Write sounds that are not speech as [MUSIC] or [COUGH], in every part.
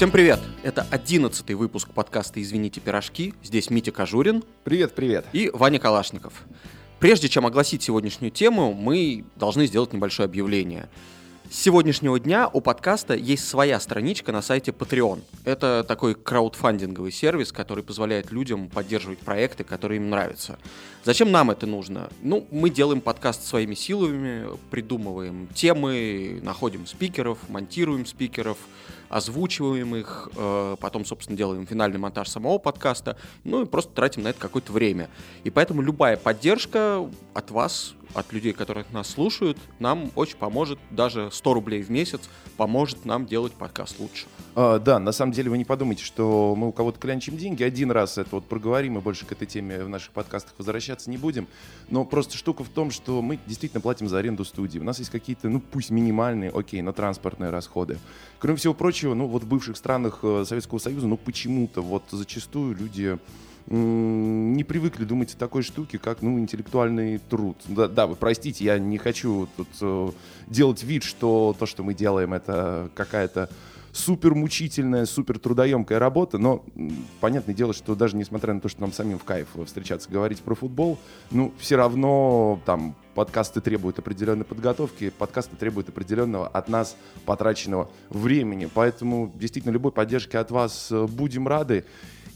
Всем привет! Это одиннадцатый выпуск подкаста «Извините, пирожки». Здесь Митя Кожурин. Привет, привет. И Ваня Калашников. Прежде чем огласить сегодняшнюю тему, мы должны сделать небольшое объявление – с сегодняшнего дня у подкаста есть своя страничка на сайте Patreon. Это такой краудфандинговый сервис, который позволяет людям поддерживать проекты, которые им нравятся. Зачем нам это нужно? Ну, мы делаем подкаст своими силами, придумываем темы, находим спикеров, монтируем спикеров, озвучиваем их, э, потом, собственно, делаем финальный монтаж самого подкаста, ну и просто тратим на это какое-то время. И поэтому любая поддержка от вас от людей, которые нас слушают, нам очень поможет, даже 100 рублей в месяц поможет нам делать подкаст лучше. А, да, на самом деле вы не подумайте, что мы у кого-то клянчим деньги. Один раз это вот проговорим, и больше к этой теме в наших подкастах возвращаться не будем. Но просто штука в том, что мы действительно платим за аренду студии. У нас есть какие-то, ну пусть минимальные, окей, но транспортные расходы. Кроме всего прочего, ну вот в бывших странах э, Советского Союза, ну почему-то вот зачастую люди не привыкли думать о такой штуке, как ну, интеллектуальный труд. Да, да, вы простите, я не хочу тут э, делать вид, что то, что мы делаем, это какая-то супер мучительная, супер трудоемкая работа, но понятное дело, что даже несмотря на то, что нам самим в кайф встречаться, говорить про футбол, ну, все равно там подкасты требуют определенной подготовки, подкасты требуют определенного от нас потраченного времени. Поэтому действительно любой поддержки от вас э, будем рады.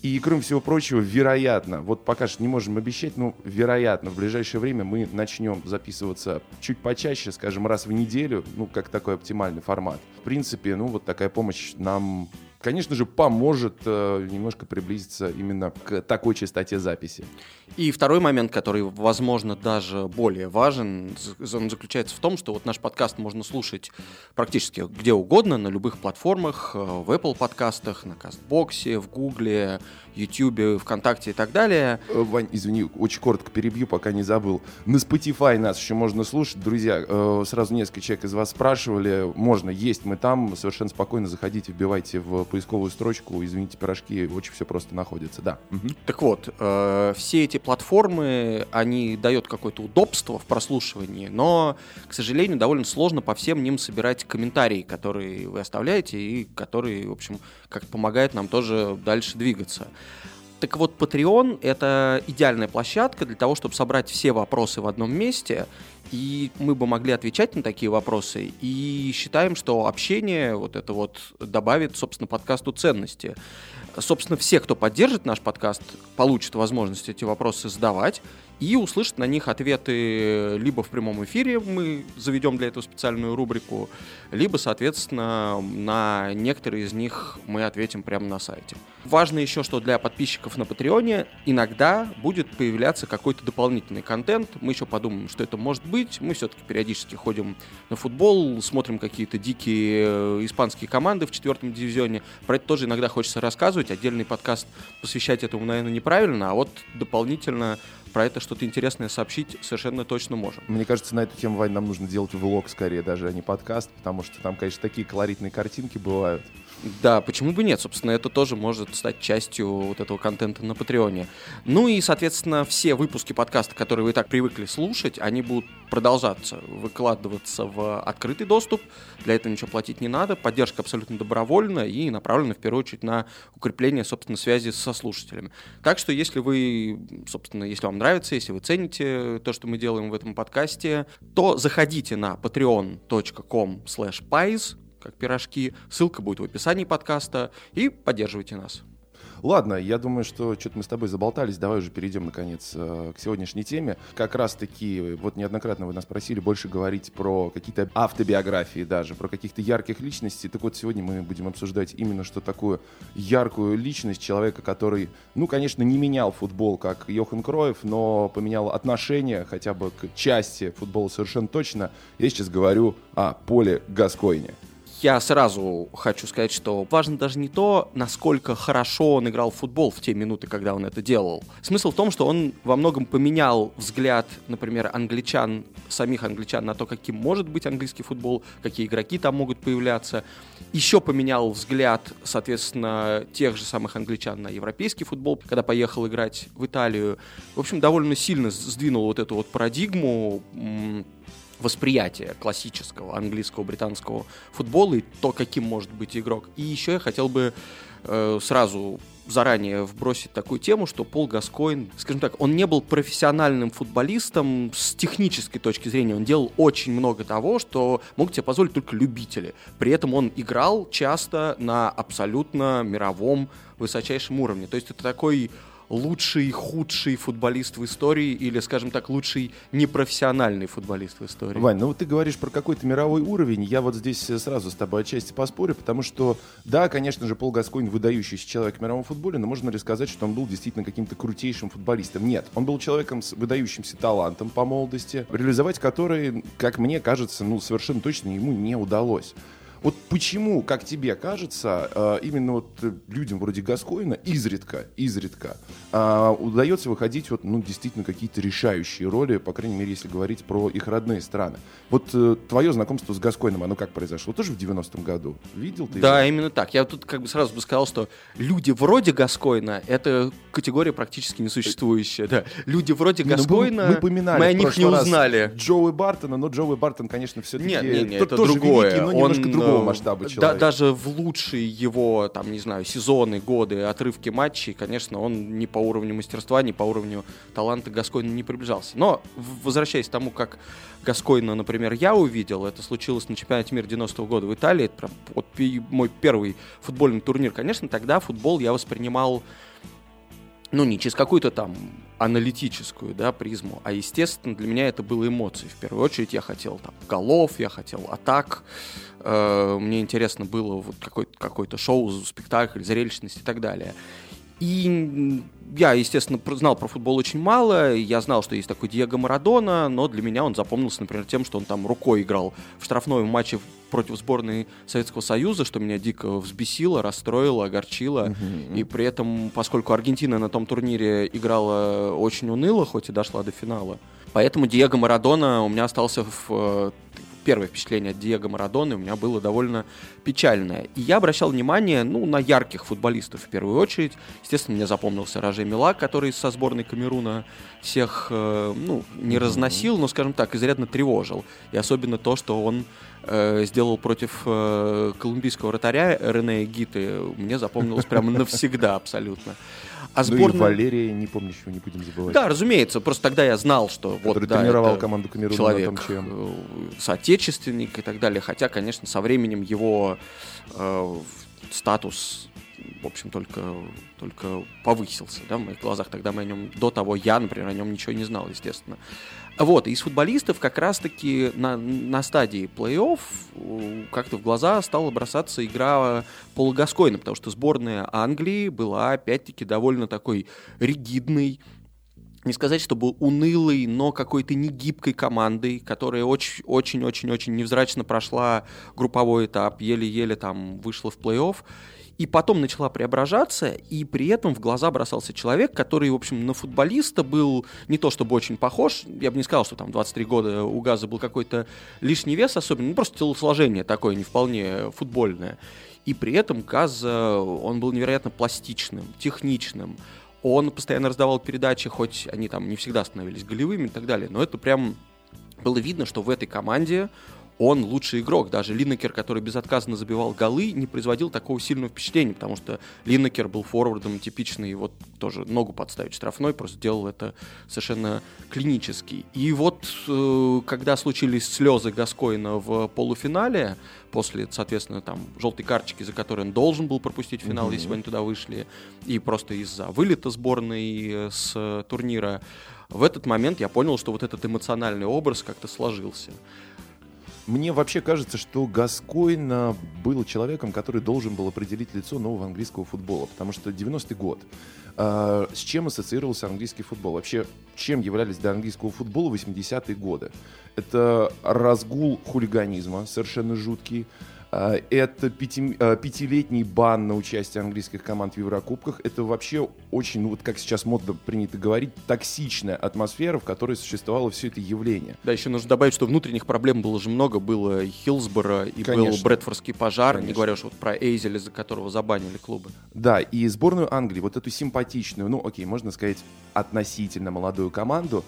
И, кроме всего прочего, вероятно, вот пока что не можем обещать, но вероятно, в ближайшее время мы начнем записываться чуть почаще, скажем, раз в неделю, ну, как такой оптимальный формат. В принципе, ну, вот такая помощь нам конечно же, поможет э, немножко приблизиться именно к такой частоте записи. И второй момент, который, возможно, даже более важен, он заключается в том, что вот наш подкаст можно слушать практически где угодно, на любых платформах, э, в Apple подкастах, на Кастбоксе, в Гугле, YouTube, ВКонтакте и так далее. Э, Вань, извини, очень коротко перебью, пока не забыл. На Spotify нас еще можно слушать. Друзья, э, сразу несколько человек из вас спрашивали. Можно, есть мы там. Совершенно спокойно заходите, вбивайте в поисковую строчку. Извините, пирожки, очень все просто находится. Да. Так вот, э, все эти платформы, они дают какое-то удобство в прослушивании, но, к сожалению, довольно сложно по всем ним собирать комментарии, которые вы оставляете и которые, в общем, как помогают нам тоже дальше двигаться. Так вот, Patreon — это идеальная площадка для того, чтобы собрать все вопросы в одном месте, и мы бы могли отвечать на такие вопросы. И считаем, что общение вот это вот добавит, собственно, подкасту ценности. Собственно, все, кто поддержит наш подкаст, получат возможность эти вопросы задавать и услышат на них ответы либо в прямом эфире, мы заведем для этого специальную рубрику, либо, соответственно, на некоторые из них мы ответим прямо на сайте. Важно еще, что для подписчиков на Патреоне иногда будет появляться какой-то дополнительный контент. Мы еще подумаем, что это может быть. Мы все-таки периодически ходим на футбол, смотрим какие-то дикие э, испанские команды в четвертом дивизионе. Про это тоже иногда хочется рассказывать. Отдельный подкаст посвящать этому, наверное, неправильно, а вот дополнительно про это что-то интересное сообщить совершенно точно можем. Мне кажется, на эту тему, Вань, нам нужно делать влог скорее даже, а не подкаст, потому что там, конечно, такие колоритные картинки бывают. Да, почему бы нет? Собственно, это тоже может стать частью вот этого контента на Патреоне. Ну и, соответственно, все выпуски подкаста, которые вы так привыкли слушать, они будут продолжаться, выкладываться в открытый доступ. Для этого ничего платить не надо. Поддержка абсолютно добровольна и направлена в первую очередь на укрепление, собственно, связи со слушателями. Так что, если вы, собственно, если вам нравится, если вы цените то, что мы делаем в этом подкасте, то заходите на patreon.com slash как пирожки. Ссылка будет в описании подкаста. И поддерживайте нас. Ладно, я думаю, что что-то мы с тобой заболтались. Давай уже перейдем, наконец, э, к сегодняшней теме. Как раз-таки, вот неоднократно вы нас просили больше говорить про какие-то автобиографии даже, про каких-то ярких личностей. Так вот, сегодня мы будем обсуждать именно что такую яркую личность человека, который, ну, конечно, не менял футбол, как Йохан Кроев, но поменял отношение хотя бы к части футбола совершенно точно. Я сейчас говорю о Поле Гаскойне я сразу хочу сказать, что важно даже не то, насколько хорошо он играл в футбол в те минуты, когда он это делал. Смысл в том, что он во многом поменял взгляд, например, англичан, самих англичан на то, каким может быть английский футбол, какие игроки там могут появляться. Еще поменял взгляд, соответственно, тех же самых англичан на европейский футбол, когда поехал играть в Италию. В общем, довольно сильно сдвинул вот эту вот парадигму восприятие классического английского, британского футбола и то, каким может быть игрок. И еще я хотел бы э, сразу заранее вбросить такую тему, что Пол Гаскоин, скажем так, он не был профессиональным футболистом с технической точки зрения. Он делал очень много того, что мог себе позволить только любители. При этом он играл часто на абсолютно мировом высочайшем уровне. То есть это такой лучший, худший футболист в истории или, скажем так, лучший непрофессиональный футболист в истории. Вань, ну вот ты говоришь про какой-то мировой уровень, я вот здесь сразу с тобой отчасти поспорю, потому что, да, конечно же, Пол Гаскоин выдающийся человек в мировом футболе, но можно ли сказать, что он был действительно каким-то крутейшим футболистом? Нет, он был человеком с выдающимся талантом по молодости, реализовать который, как мне кажется, ну, совершенно точно ему не удалось. Вот почему, как тебе кажется, э, именно вот людям вроде Гаскоина изредка, изредка э, удается выходить вот, ну, действительно какие-то решающие роли, по крайней мере, если говорить про их родные страны. Вот э, твое знакомство с Гаскоином, оно как произошло? Тоже в 90-м году? Видел ты Да, его? именно так. Я тут как бы сразу бы сказал, что люди вроде Гаскоина — это категория практически несуществующая. Да. Люди вроде ну, Гаскоина, мы, упоминали мы о них не узнали. Джоуи Бартона, но Джоуи Бартон, конечно, все-таки Нет, нет, нет, это другое. великий, но немножко Он, другого э, масштаба да- человек. даже в лучшие его, там, не знаю, сезоны, годы, отрывки матчей, конечно, он ни по уровню мастерства, ни по уровню таланта Гаскойна не приближался. Но, возвращаясь к тому, как Гаскойна, например, я увидел, это случилось на чемпионате мира 90-го года в Италии, это прям вот мой первый футбольный турнир. Конечно, тогда футбол я воспринимал ну, не через какую-то там аналитическую, да, призму, а, естественно, для меня это было эмоции. В первую очередь я хотел там голов, я хотел атак, э, мне интересно было вот какой-то, какой-то шоу, спектакль, зрелищность и так далее. И я, естественно, знал про футбол очень мало. Я знал, что есть такой Диего Марадона, но для меня он запомнился, например, тем, что он там рукой играл в штрафной матче против сборной Советского Союза, что меня дико взбесило, расстроило, огорчило. И при этом, поскольку Аргентина на том турнире играла очень уныло, хоть и дошла до финала, поэтому Диего Марадона у меня остался в э, первое впечатление от Диего Марадоны у меня было довольно печальное. И я обращал внимание, ну, на ярких футболистов в первую очередь. Естественно, мне запомнился Роже Мила, который со сборной Камеруна всех, э, ну, не разносил, но, скажем так, изрядно тревожил. И особенно то, что он э, сделал против э, колумбийского вратаря Рене Гиты, мне запомнилось прямо [LAUGHS] навсегда абсолютно. А Ну и. Валерия, не помню, чего не будем забывать. Да, разумеется. Просто тогда я знал, что вот да, тренировал команду Камеруна человек, чем. э, соотечественник и так далее. Хотя, конечно, со временем его э, статус, в общем, только, только повысился, да, в моих глазах. Тогда мы о нем, до того я, например, о нем ничего не знал, естественно. Вот, и из футболистов как раз-таки на, на стадии плей-офф э, как-то в глаза стала бросаться игра Пола Гаскойна, потому что сборная Англии была, опять-таки, довольно такой ригидной, не сказать, чтобы унылой, но какой-то негибкой командой, которая очень-очень-очень-очень невзрачно прошла групповой этап, еле-еле там вышла в плей-офф, и потом начала преображаться, и при этом в глаза бросался человек, который, в общем, на футболиста был не то чтобы очень похож, я бы не сказал, что там 23 года у Газа был какой-то лишний вес особенно, ну просто телосложение такое не вполне футбольное. И при этом Газ, э, он был невероятно пластичным, техничным, он постоянно раздавал передачи, хоть они там не всегда становились голевыми и так далее, но это прям было видно, что в этой команде он лучший игрок. Даже Линнекер, который безотказно забивал голы, не производил такого сильного впечатления, потому что Линнекер был форвардом типичный, вот тоже ногу подставить штрафной, просто делал это совершенно клинически. И вот, э, когда случились слезы Гаскоина в полуфинале, после, соответственно, там, желтой карточки, за которой он должен был пропустить финал, если бы они туда вышли, и просто из-за вылета сборной э, с турнира, в этот момент я понял, что вот этот эмоциональный образ как-то сложился. Мне вообще кажется, что Гаскойн а, был человеком, который должен был определить лицо нового английского футбола, потому что 90-й год. а, с чем ассоциировался английский футбол? Вообще, чем являлись для английского футбола 80-е годы? Это разгул хулиганизма, совершенно жуткий. А, Это пяти- а, пятилетний бан на участие английских команд в Еврокубках. Это вообще очень, ну вот как сейчас модно принято говорить, токсичная атмосфера, в которой существовало все это явление. Да, еще нужно добавить, что внутренних проблем было же много. Было и Хиллсборо, и был Конечно. Брэдфордский пожар, не Конечно. говоря уж вот про Эйзеля, за которого забанили клубы. Да, и сборную Англии, вот эту симпатичную, ну окей, можно сказать, относительно молодую команду,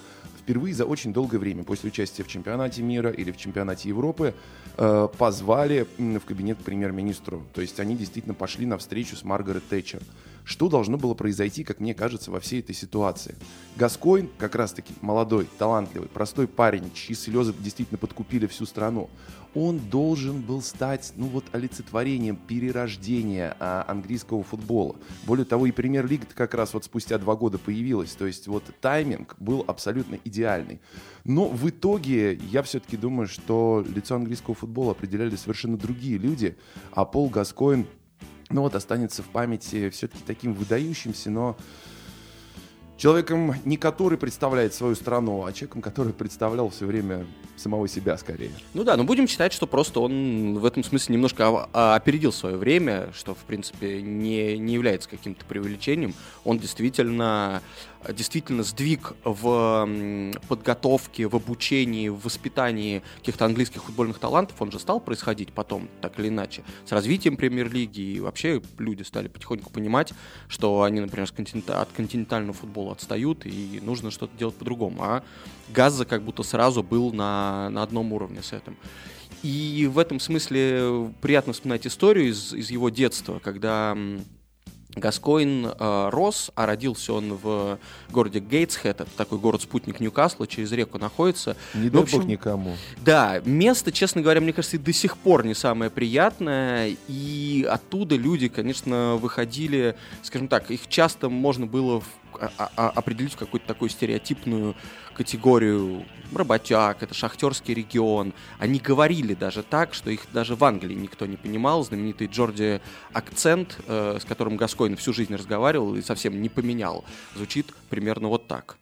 впервые за очень долгое время после участия в чемпионате мира или в чемпионате Европы э, позвали в кабинет премьер-министру. То есть они действительно пошли на встречу с Маргарет Тэтчер. Что должно было произойти, как мне кажется, во всей этой ситуации? Гаскоин, как раз-таки молодой, талантливый, простой парень, чьи слезы действительно подкупили всю страну, он должен был стать, ну вот, олицетворением перерождения а, английского футбола. Более того, и премьер-лига как раз вот спустя два года появилась. То есть вот тайминг был абсолютно идеальный. Но в итоге я все-таки думаю, что лицо английского футбола определяли совершенно другие люди, а Пол Гаскоин ну вот останется в памяти все-таки таким выдающимся, но человеком не который представляет свою страну, а человеком, который представлял все время самого себя скорее. Ну да, но будем считать, что просто он в этом смысле немножко опередил свое время, что в принципе не, не является каким-то преувеличением. Он действительно действительно сдвиг в подготовке, в обучении, в воспитании каких-то английских футбольных талантов, он же стал происходить потом, так или иначе, с развитием премьер-лиги, и вообще люди стали потихоньку понимать, что они, например, от континентального футбола отстают, и нужно что-то делать по-другому. А Газа как будто сразу был на, на одном уровне с этим. И в этом смысле приятно вспоминать историю из, из его детства, когда Гаскоин э, рос, а родился он в городе Гейтсхед, это такой город-спутник Ньюкасла, через реку находится. Не дай бог никому. Да, место, честно говоря, мне кажется, и до сих пор не самое приятное, и оттуда люди, конечно, выходили, скажем так, их часто можно было в а, а, а, определить в какую-то такую стереотипную категорию работяг, это шахтерский регион. Они говорили даже так, что их даже в Англии никто не понимал. Знаменитый Джорди акцент, э, с которым Гаскоин всю жизнь разговаривал и совсем не поменял, звучит примерно вот так.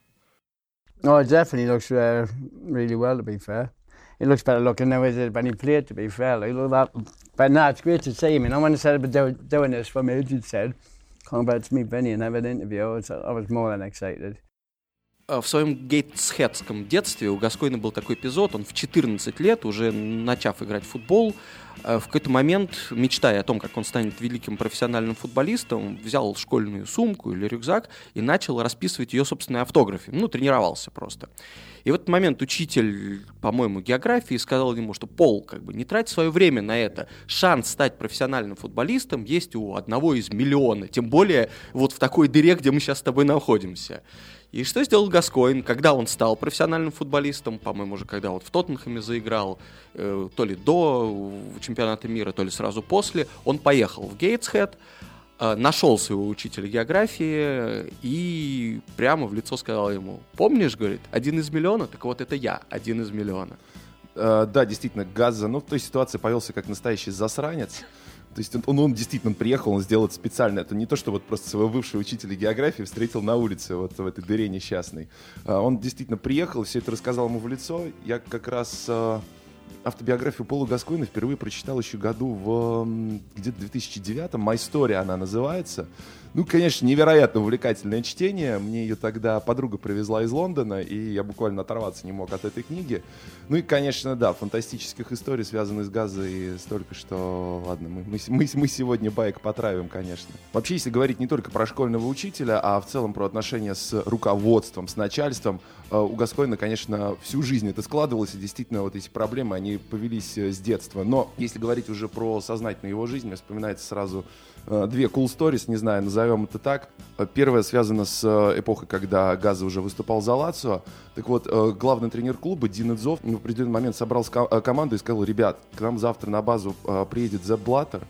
Oh, it definitely looks uh, really well, to be fair. It looks better looking now as when he played, to be fair. Like, look that. But no, it's great to see him. And I when I said about doing this me, it said, back meet Benny and have an interview. I was, more than excited. в своем гейтсхедском детстве у Гаскойна был такой эпизод, он в 14 лет, уже начав играть в футбол, в какой-то момент, мечтая о том, как он станет великим профессиональным футболистом, взял школьную сумку или рюкзак и начал расписывать ее собственные автографы. Ну, тренировался просто. И в этот момент учитель, по-моему, географии сказал ему, что Пол, как бы не трать свое время на это. Шанс стать профессиональным футболистом есть у одного из миллиона. Тем более вот в такой дыре, где мы сейчас с тобой находимся. И что сделал Гаскоин, когда он стал профессиональным футболистом, по-моему, уже когда вот в Тоттенхэме заиграл, э, то ли до чемпионата мира, то ли сразу после, он поехал в Гейтсхед, э, нашел своего учителя географии и прямо в лицо сказал ему, помнишь, говорит, один из миллиона? Так вот это я, один из миллиона. Э, да, действительно, Газа, ну в той ситуации повелся как настоящий засранец. То есть он, он действительно он приехал, он сделал это специально. Это не то, что вот просто своего бывшего учителя географии встретил на улице, вот в этой дыре несчастной. А, он действительно приехал, все это рассказал ему в лицо. Я как раз автобиографию Пола Гаскоина впервые прочитал еще году в где-то 2009-м. «My Story» она называется. Ну, конечно, невероятно увлекательное чтение. Мне ее тогда подруга привезла из Лондона, и я буквально оторваться не мог от этой книги. Ну и, конечно, да, фантастических историй, связанных с газой, столько, что, ладно, мы, мы, мы, сегодня байк потравим, конечно. Вообще, если говорить не только про школьного учителя, а в целом про отношения с руководством, с начальством, э, у Гаскоина, конечно, всю жизнь это складывалось, и действительно вот эти проблемы, они повелись э, с детства. Но если говорить уже про сознательную его жизнь, мне вспоминается сразу Э, две cool stories, не знаю, назовем это так. Э, первая связана с э, эпохой, когда Газа уже выступал за Лацио. Так вот, главный тренер клуба Дин Идзов в определенный момент собрал команду и сказал, ребят, к нам завтра на базу приедет Зеб Блаттер,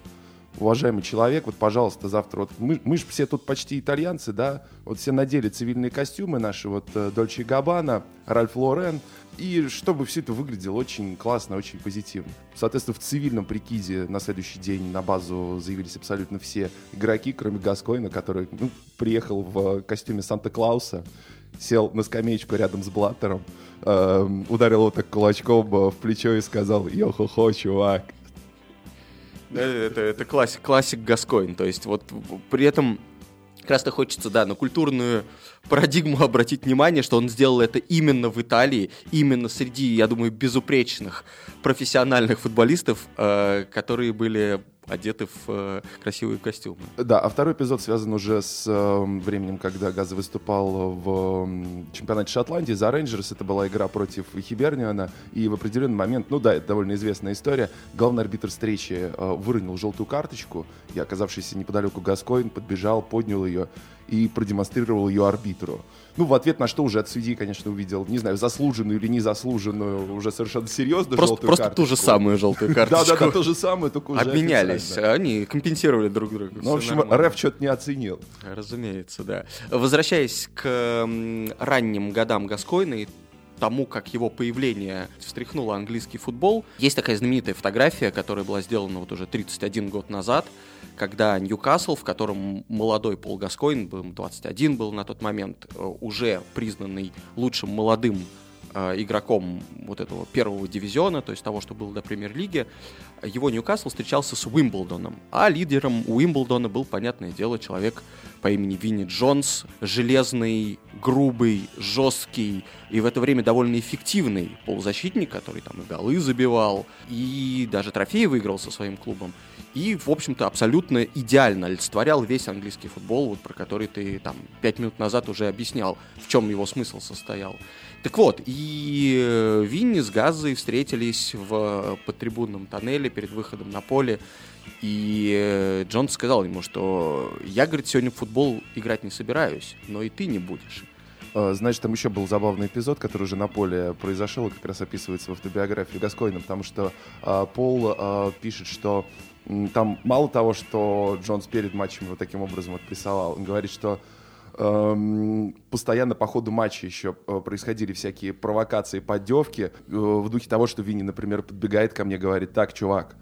уважаемый человек, вот, пожалуйста, завтра, вот мы, мы же все тут почти итальянцы, да, вот все надели цивильные костюмы наши, вот Дольче Габбана, Ральф Лорен, и чтобы все это выглядело очень классно, очень позитивно. Соответственно, в цивильном прикизе на следующий день на базу заявились абсолютно все игроки, кроме Гаскоина, который ну, приехал в костюме Санта-Клауса, сел на скамеечку рядом с Блаттером, э, ударил его так кулачком в плечо и сказал «Йо-хо-хо, чувак». Это, это классик, классик Гаскоин. То есть вот при этом как раз-то хочется, да, на культурную парадигму [LAUGHS] обратить внимание, что он сделал это именно в Италии, именно среди, я думаю, безупречных профессиональных футболистов, э, которые были одеты в э, красивые костюмы. Да, а второй эпизод связан уже с э, временем, когда Газа выступал в э, чемпионате Шотландии за Рейнджерс. Это была игра против Хиберниана. И в определенный момент, ну да, это довольно известная история, главный арбитр встречи э, выронил желтую карточку, и оказавшийся неподалеку Гаскоин подбежал, поднял ее и продемонстрировал ее арбитру. Ну, в ответ на что уже от судьи, конечно, увидел, не знаю, заслуженную или незаслуженную, уже совершенно серьезно Просто, желтую просто [LAUGHS] карточку. ту же самую желтую карточку. Да-да-да, то же самое, только уже Обменялись, они компенсировали друг друга. Ну, в общем, рэп что-то не оценил. Разумеется, да. Возвращаясь к ранним годам Гаскойна и тому, как его появление встряхнуло английский футбол, есть такая знаменитая фотография, которая была сделана вот уже 31 год назад, когда Ньюкасл, в котором молодой Пол Гаскойн, был 21 был на тот момент, э, уже признанный лучшим молодым игроком вот этого первого дивизиона, то есть того, что было до премьер-лиги, его Ньюкасл встречался с Уимблдоном. А лидером Уимблдона был, понятное дело, человек по имени Винни Джонс, железный, грубый, жесткий и в это время довольно эффективный полузащитник, который там и голы забивал, и даже трофеи выиграл со своим клубом. И, в общем-то, абсолютно идеально олицетворял весь английский футбол, вот, про который ты там пять минут назад уже объяснял, в чем его смысл состоял. Так вот, и э, Винни с Газой встретились в подтрибунном тоннеле перед выходом на поле, и э, Джонс сказал ему, что я, говорит, сегодня в футбол играть не собираюсь, но и ты не будешь. Э, Знаешь, там еще был забавный эпизод, который уже на поле произошел и как раз описывается в автобиографии Гаскоина, потому что э, Пол э, пишет, что там мало того, что Джонс перед матчем его таким образом отпрессовал, он говорит, что постоянно по ходу матча еще э, происходили всякие провокации, поддевки, э, в духе того, что Винни, например, подбегает ко мне, говорит, так, чувак,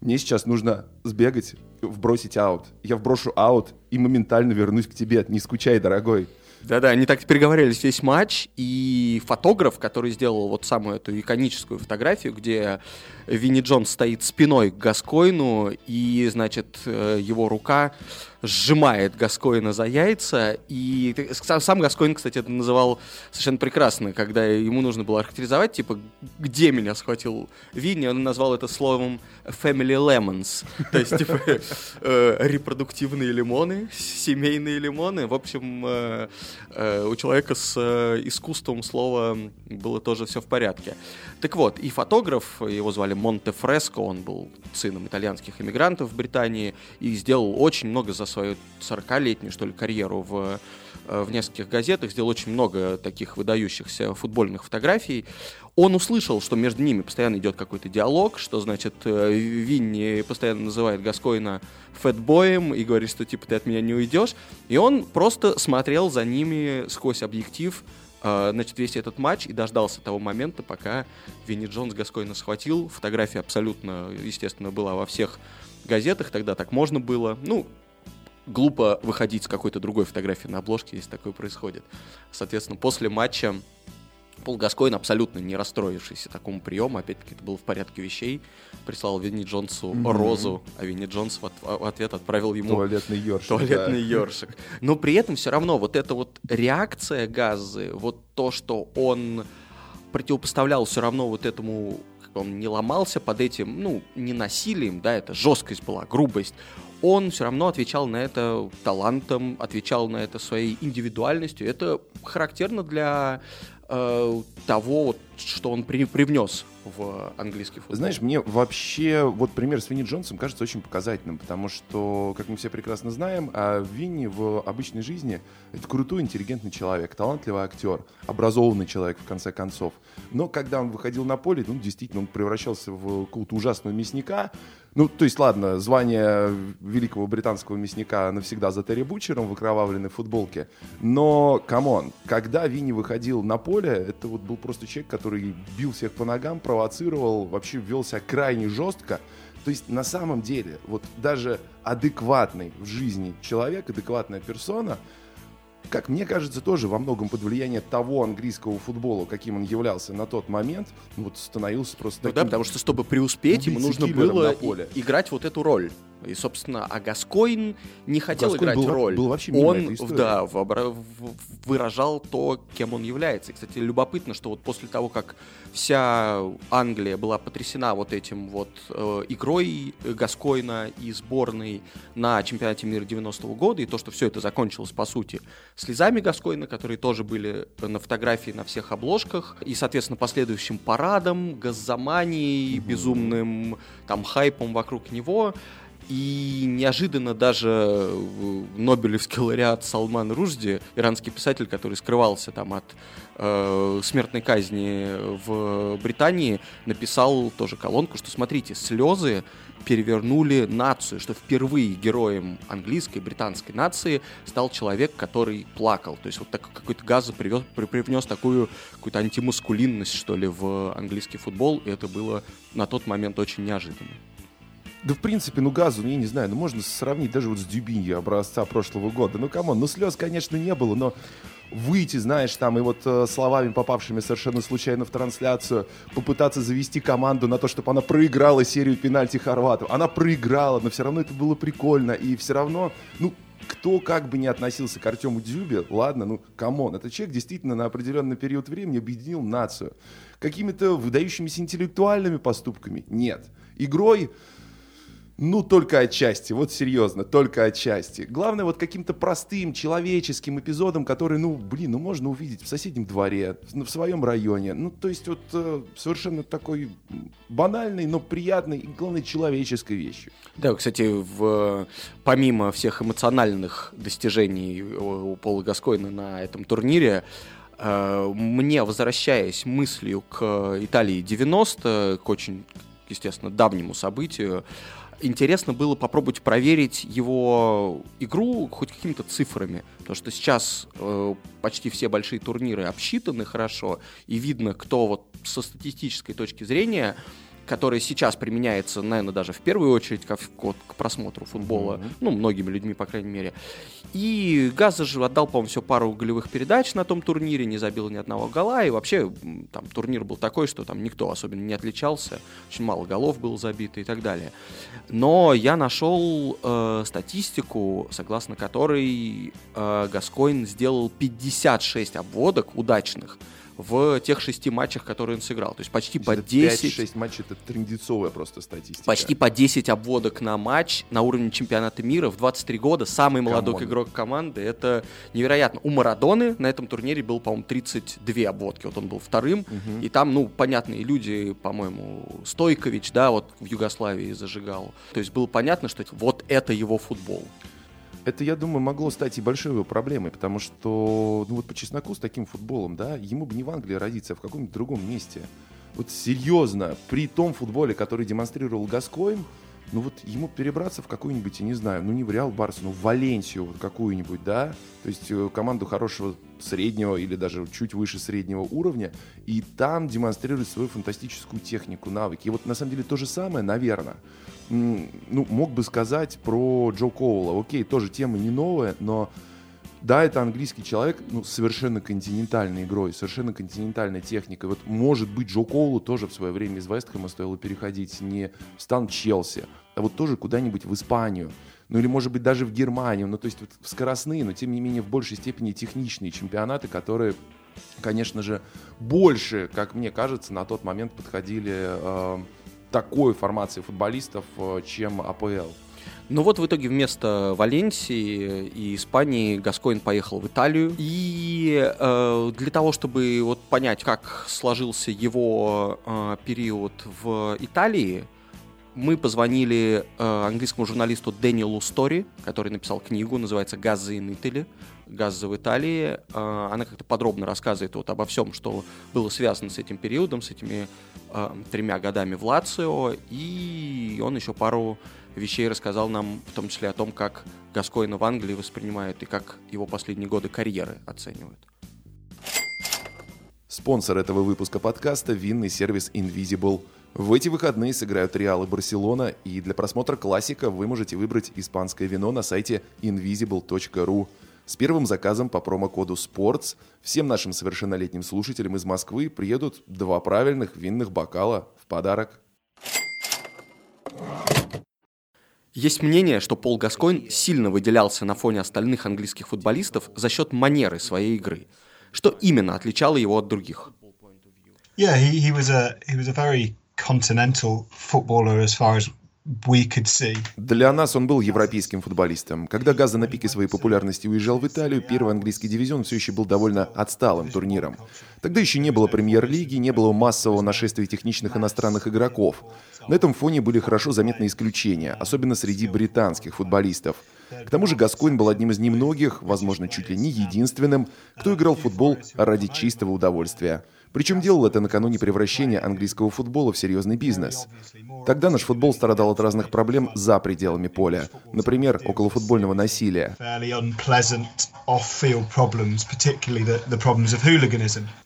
мне сейчас нужно сбегать, вбросить аут. Я вброшу аут и моментально вернусь к тебе. Не скучай, дорогой. Да-да, они так переговорились весь матч, и фотограф, который сделал вот самую эту иконическую фотографию, где Винни Джонс стоит спиной к Гаскоину, и, значит, э, его рука сжимает Гаскоина за яйца, и сам, Гаскоин, кстати, это называл совершенно прекрасно, когда ему нужно было характеризовать, типа, где меня схватил Винни, он назвал это словом family lemons, то есть, типа, э, репродуктивные лимоны, семейные лимоны, в общем, э, у человека с искусством слова было тоже все в порядке. Так вот, и фотограф, его звали Монте Фреско, он был сыном итальянских иммигрантов в Британии и сделал очень много за свою 40-летнюю, что ли, карьеру в, э, в нескольких газетах, сделал очень много таких выдающихся футбольных фотографий. Он услышал, что между ними постоянно идет какой-то диалог, что, значит, э, Винни постоянно называет Гаскоина фэтбоем и говорит, что, типа, ты от меня не уйдешь. И он просто смотрел за ними сквозь объектив, значит, весь этот матч и дождался того момента, пока Винни Джонс Гаскоина схватил. Фотография абсолютно, естественно, была во всех газетах, тогда так можно было. Ну, глупо выходить с какой-то другой фотографией на обложке, если такое происходит. Соответственно, после матча Пол Гаскоин, абсолютно не расстроившийся такому приему, опять-таки это было в порядке вещей, прислал Винни Джонсу Мгм. розу, а Винни Джонс в, от- в ответ отправил ему Туалетный ёршик. туалетный да. ёршик. Но при этом все равно вот эта вот реакция Газы, вот то, что он противопоставлял все равно вот этому, он не ломался под этим, ну, не насилием, да, это жесткость была, грубость. Он все равно отвечал на это талантом, отвечал на это своей индивидуальностью. Это характерно для э, того, что он при- привнес в английский футбол. Знаешь, мне вообще вот пример с Винни Джонсом кажется очень показательным, потому что, как мы все прекрасно знаем, а Винни в обычной жизни это крутой, интеллигентный человек, талантливый актер, образованный человек, в конце концов. Но когда он выходил на поле, ну, действительно, он превращался в какого-то ужасного мясника. Ну, то есть, ладно, звание великого британского мясника навсегда за Терри Бучером в окровавленной футболке. Но, come on, когда Винни выходил на поле, это вот был просто человек, который бил всех по ногам, провоцировал, вообще вел себя крайне жестко. То есть, на самом деле, вот даже адекватный в жизни человек, адекватная персона, как мне кажется, тоже во многом под влиянием того английского футбола, каким он являлся на тот момент, ну, вот становился просто Ну да, потому что, чтобы преуспеть, ему нужно было на поле. играть вот эту роль. И, собственно, а Гаскоин не хотел Гаскоин играть был- роль. был вообще он, да, выражал то, кем он является. И, кстати, любопытно, что вот после того, как вся Англия была потрясена вот этим вот э, игрой Гаскоина и сборной на чемпионате мира 90-го года, и то, что все это закончилось, по сути, слезами Гаскоина, которые тоже были на фотографии на всех обложках, и, соответственно, последующим парадом, газзаманией, безумным там хайпом вокруг него, и неожиданно даже Нобелевский [LAUGHS] лауреат Салман Ружди, иранский писатель, который скрывался там от э, смертной казни в Британии, написал тоже колонку, что смотрите, слезы перевернули нацию, что впервые героем английской, британской нации стал человек, который плакал. То есть вот так, какой-то Газза привез, при- привнес такую какую-то антимаскулинность, что ли, в английский футбол, и это было на тот момент очень неожиданно. Да, в принципе, ну, Газзу, я не знаю, ну, можно сравнить даже вот с Дюбиньо образца прошлого года. Ну, come on, ну, слез, конечно, не было, но выйти, знаешь, там, и вот э, словами, попавшими совершенно случайно в трансляцию, попытаться завести команду на то, чтобы она проиграла серию пенальти хорватов. Она проиграла, но все равно это было прикольно, и все равно, ну, кто как бы не относился к Артему Дюбе, ладно, ну, come on, этот человек действительно на определенный период времени объединил нацию. Какими-то выдающимися интеллектуальными поступками? Нет. Игрой ну, только отчасти, вот серьезно, только отчасти. Главное, вот каким-то простым человеческим эпизодом, который, ну, блин, ну, можно увидеть в соседнем дворе, в в своем районе. Ну, то есть вот э, совершенно такой банальной, но приятной и, главное, человеческой вещью. Да, кстати, в, помимо всех эмоциональных достижений у у Пола Гаскойна на этом турнире, э, мне, возвращаясь мыслью к Италии 90, к очень, естественно, давнему событию, интересно было попробовать проверить его игру хоть какими-то цифрами. Потому что сейчас э, почти все большие турниры обсчитаны хорошо, и видно, кто вот со статистической точки зрения которая сейчас применяется, наверное, даже в первую очередь к, к- к просмотру футбола, ну, многими людьми, по крайней мере. И Газа же отдал, по-моему, все пару голевых передач на том турнире, не забил ни одного гола, и вообще там турнир был такой, что там никто особенно не отличался, очень мало голов было забито и так далее. Но я нашел э, статистику, согласно которой э, Гаскоин сделал 56 обводок удачных в тех шести матчах, которые он сыграл. То есть почти по 10... 5-6 матчей это традиционная просто статистика. Почти по 10 обводок на матч на уровне чемпионата мира в 23 года. Самый молодой Come on. игрок команды. Это невероятно. У Марадоны на этом турнире был, по-моему, 32 обводки. Вот он был вторым. И там, ну, понятные люди, по-моему, Стойкович, да, вот в Югославии зажигал. То есть было понятно, что вот это его футбол. Это, я думаю, могло стать и большой его проблемой, потому что, ну вот по чесноку с таким футболом, да, ему бы не в Англии родиться, а в каком-нибудь другом месте. Вот серьезно, при том футболе, который демонстрировал Гаскоин, ну вот ему перебраться в какую-нибудь, я не знаю, ну не в Реал Барса, ну в Валенсию вот какую-нибудь, да, то есть э, команду хорошего среднего или даже чуть выше среднего уровня, и там демонстрировать свою фантастическую технику, навыки. И вот на самом деле то же самое, наверное, ну, мог бы сказать про Джо Коула. Окей, тоже тема не новая, но да, это английский человек, ну, совершенно континентальной игрой, совершенно континентальной техникой. Вот, может быть, Джо Коулу тоже в свое время из Вестхэма стоило переходить не в стан Челси, а вот тоже куда-нибудь в Испанию. Ну или, может быть, даже в Германию. Ну, то есть вот скоростные, но, тем не менее, в большей степени техничные чемпионаты, которые, конечно же, больше, как мне кажется, на тот момент подходили э, такой формации футболистов, э, чем АПЛ. Ну вот в итоге вместо Валенсии и Испании Гаскоин поехал в Италию. И э, для того, чтобы вот понять, как сложился его э, период в Италии, мы позвонили э, английскому журналисту Дэниелу Стори, который написал книгу, называется «Газы in Italy», «Газы в Италии». Э, она как-то подробно рассказывает вот обо всем, что было связано с этим периодом, с этими э, тремя годами в Лацио. И он еще пару вещей рассказал нам, в том числе о том, как Гаскоина в Англии воспринимают и как его последние годы карьеры оценивают. Спонсор этого выпуска подкаста – винный сервис Invisible. В эти выходные сыграют Реал и Барселона, и для просмотра классика вы можете выбрать испанское вино на сайте invisible.ru. С первым заказом по промокоду SPORTS всем нашим совершеннолетним слушателям из Москвы приедут два правильных винных бокала в подарок. Есть мнение, что Пол Гаскойн сильно выделялся на фоне остальных английских футболистов за счет манеры своей игры. Что именно отличало его от других? Yeah, he, he was a he was a very continental footballer as far as для нас он был европейским футболистом. Когда Газа на пике своей популярности уезжал в Италию, первый английский дивизион все еще был довольно отсталым турниром. Тогда еще не было премьер-лиги, не было массового нашествия техничных иностранных игроков. На этом фоне были хорошо заметны исключения, особенно среди британских футболистов. К тому же Гаскоин был одним из немногих, возможно, чуть ли не единственным, кто играл в футбол ради чистого удовольствия. Причем делал это накануне превращения английского футбола в серьезный бизнес. Тогда наш футбол страдал от разных проблем за пределами поля. Например, около футбольного насилия.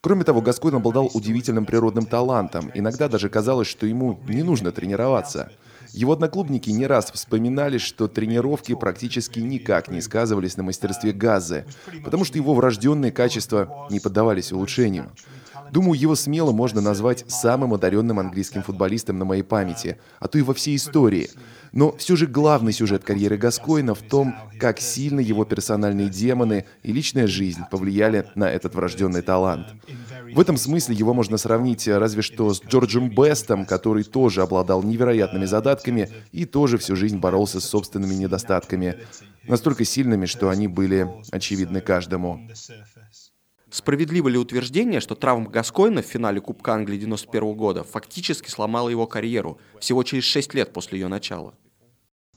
Кроме того, Гаскоин обладал удивительным природным талантом. Иногда даже казалось, что ему не нужно тренироваться. Его одноклубники не раз вспоминали, что тренировки практически никак не сказывались на мастерстве Газы, потому что его врожденные качества не поддавались улучшению. Думаю, его смело можно назвать самым одаренным английским футболистом на моей памяти, а то и во всей истории. Но все же главный сюжет карьеры Гаскоина в том, как сильно его персональные демоны и личная жизнь повлияли на этот врожденный талант. В этом смысле его можно сравнить разве что с Джорджем Бестом, который тоже обладал невероятными задатками и тоже всю жизнь боролся с собственными недостатками, настолько сильными, что они были очевидны каждому. Справедливо ли утверждение, что травма Гаскойна в финале Кубка Англии 91 года фактически сломала его карьеру всего через 6 лет после ее начала?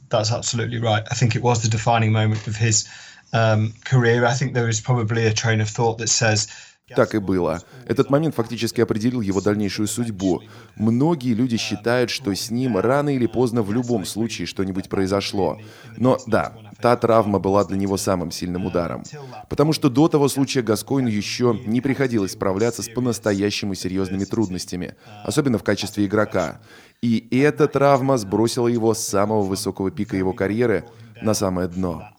That's absolutely right. I think it was the defining moment of his um, career. I think there is probably a train of thought that says так и было. Этот момент фактически определил его дальнейшую судьбу. Многие люди считают, что с ним рано или поздно в любом случае что-нибудь произошло. Но да, та травма была для него самым сильным ударом. Потому что до того случая Гаскоину еще не приходилось справляться с по-настоящему серьезными трудностями, особенно в качестве игрока. И эта травма сбросила его с самого высокого пика его карьеры на самое дно.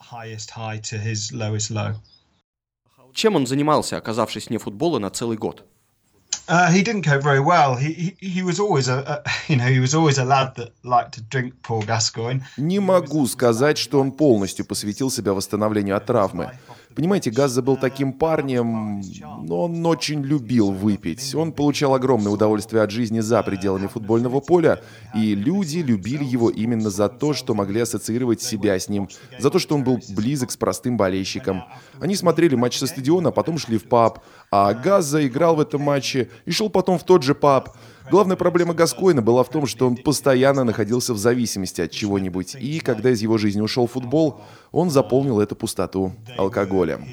Чем он занимался, оказавшись вне футбола на целый год? Uh, he didn't cope very well. He, he, he was always a, a, you know, he was always a lad that liked to drink Paul Gascoigne. Не могу сказать, что он полностью посвятил себя восстановлению от травмы. Понимаете, Газа был таким парнем, но он очень любил выпить. Он получал огромное удовольствие от жизни за пределами футбольного поля, и люди любили его именно за то, что могли ассоциировать себя с ним, за то, что он был близок с простым болельщиком. Они смотрели матч со стадиона, а потом шли в паб, а Газа играл в этом матче и шел потом в тот же паб. Главная проблема Гаскоина была в том, что он постоянно находился в зависимости от чего-нибудь, и когда из его жизни ушел футбол, он заполнил эту пустоту алкоголем.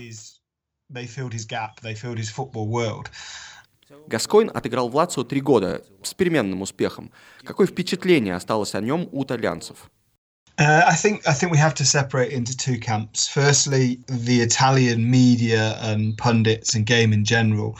Гаскоин отыграл в Лацио три года с переменным успехом. Какое впечатление осталось о нем у итальянцев? Uh, I think I think we have to separate into two camps. Firstly, the Italian media and pundits and game in general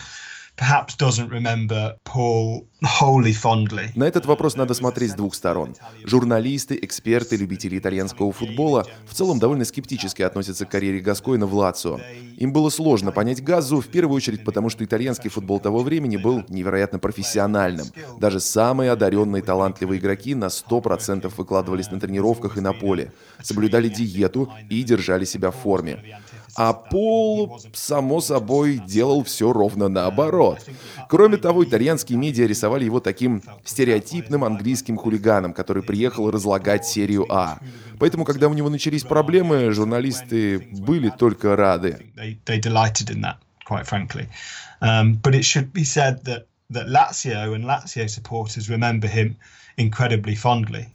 perhaps doesn't remember Paul wholly fondly. На этот вопрос надо смотреть с двух сторон. Журналисты, эксперты, любители итальянского футбола в целом довольно скептически относятся к карьере Гаскоина в Лацио. Им было сложно понять Газу, в первую очередь потому, что итальянский футбол того времени был невероятно профессиональным. Даже самые одаренные талантливые игроки на 100% выкладывались на тренировках и на поле, соблюдали диету и держали себя в форме. А Пол, само собой, делал все ровно наоборот. Кроме того, итальянские медиа рисовали его таким стереотипным английским хулиганом, который приехал разлагать серию А. Поэтому, когда у него начались проблемы, журналисты были только рады. Um, that Lazio and Lazio supporters remember him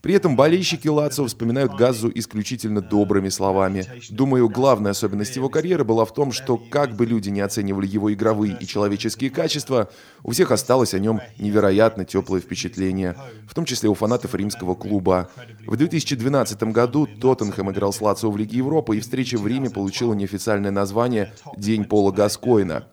при этом болельщики Лацио вспоминают Газу исключительно добрыми словами. Думаю, главная особенность его карьеры была в том, что как бы люди не оценивали его игровые и человеческие качества, у всех осталось о нем невероятно теплое впечатление, в том числе у фанатов римского клуба. В 2012 году Тоттенхэм играл с Лацио в Лиге Европы, и встреча в Риме получила неофициальное название «День Пола Гаскоина».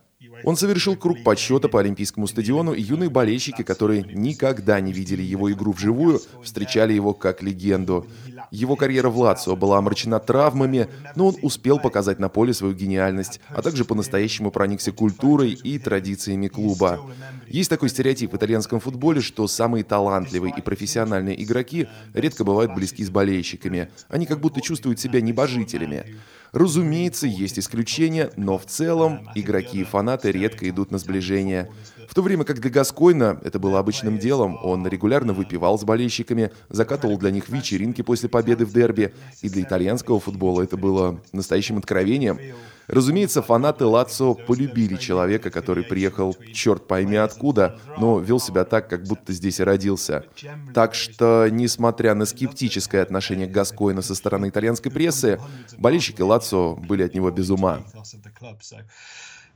Он совершил круг подсчета по Олимпийскому стадиону, и юные болельщики, которые никогда не видели его игру вживую, встречали его как легенду. Его карьера в Лацио была омрачена травмами, но он успел показать на поле свою гениальность, а также по-настоящему проникся культурой и традициями клуба. Есть такой стереотип в итальянском футболе, что самые талантливые и профессиональные игроки редко бывают близки с болельщиками. Они как будто чувствуют себя небожителями. Разумеется, есть исключения, но в целом игроки и фанаты редко идут на сближение. В то время как для Гаскойна это было обычным делом, он регулярно выпивал с болельщиками, закатывал для них вечеринки после победы в дерби, и для итальянского футбола это было настоящим откровением. Разумеется, фанаты Лацо полюбили человека, который приехал черт пойми откуда, но вел себя так, как будто здесь и родился. Так что, несмотря на скептическое отношение к Гаскоину со стороны итальянской прессы, болельщики Лацо были от него без ума.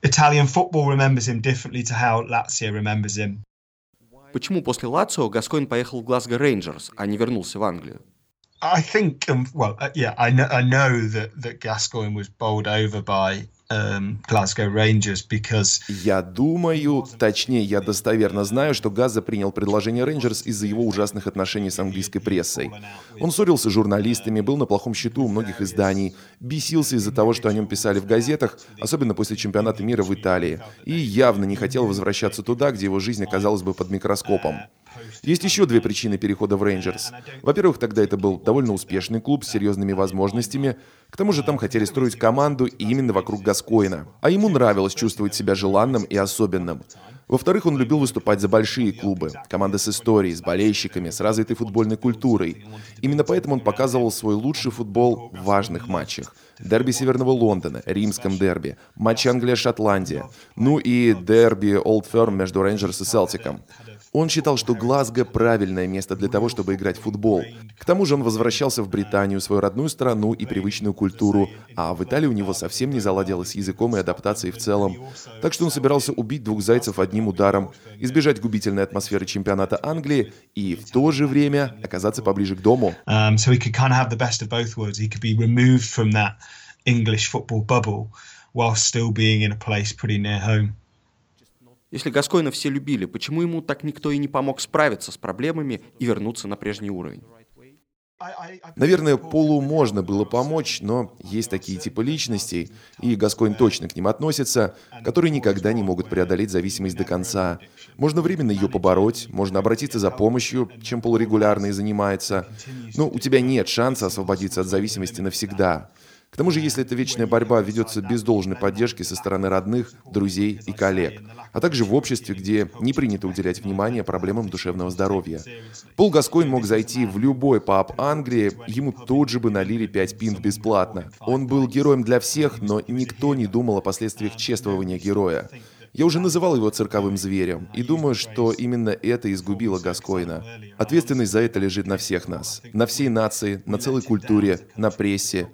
Italian football remembers him differently to how Lazio remembers him. Почему после Лацио Гаскоин поехал в Глазго Рейнджерс, а не вернулся в Англию? I think, um, well, uh, yeah, I know, I know that, that Gascoigne was bowled over by because... Я думаю, точнее, я достоверно знаю, что Газа принял предложение Рейнджерс из-за его ужасных отношений с английской прессой. Он ссорился с журналистами, был на плохом счету у многих изданий, бесился из-за того, что о нем писали в газетах, особенно после чемпионата мира в Италии, и явно не хотел возвращаться туда, где его жизнь оказалась бы под микроскопом. Есть еще две причины перехода в Рейнджерс. Во-первых, тогда это был довольно успешный клуб с серьезными возможностями. К тому же там хотели строить команду именно вокруг Гаскоина. А ему нравилось чувствовать себя желанным и особенным. Во-вторых, он любил выступать за большие клубы, команды с историей, с болельщиками, с развитой футбольной культурой. Именно поэтому он показывал свой лучший футбол в важных матчах. Дерби Северного Лондона, римском дерби, матч Англия-Шотландия, ну и дерби Old Firm между Рейнджерс и Селтиком. Он считал, что Глазго – правильное место для того, чтобы играть в футбол. К тому же он возвращался в Британию, свою родную страну и привычную культуру, а в Италии у него совсем не заладилось с языком и адаптацией в целом. Так что он собирался убить двух зайцев одним ударом, избежать губительной атмосферы чемпионата Англии и в то же время оказаться поближе к дому. Um, English football bubble while still being in a place pretty near home. Если Гаскоина все любили, почему ему так никто и не помог справиться с проблемами и вернуться на прежний уровень? Наверное, Полу можно было помочь, но есть такие типы личностей, и Гаскоин точно к ним относится, которые никогда не могут преодолеть зависимость до конца. Можно временно ее побороть, можно обратиться за помощью, чем Пол регулярно и занимается. Но у тебя нет шанса освободиться от зависимости навсегда. К тому же, если эта вечная борьба ведется без должной поддержки со стороны родных, друзей и коллег, а также в обществе, где не принято уделять внимание проблемам душевного здоровья. Пол Гаскойн мог зайти в любой паб Англии, ему тут же бы налили 5 пинт бесплатно. Он был героем для всех, но никто не думал о последствиях чествования героя. Я уже называл его цирковым зверем, и думаю, что именно это изгубило Гаскоина. Ответственность за это лежит на всех нас. На всей нации, на целой культуре, на прессе.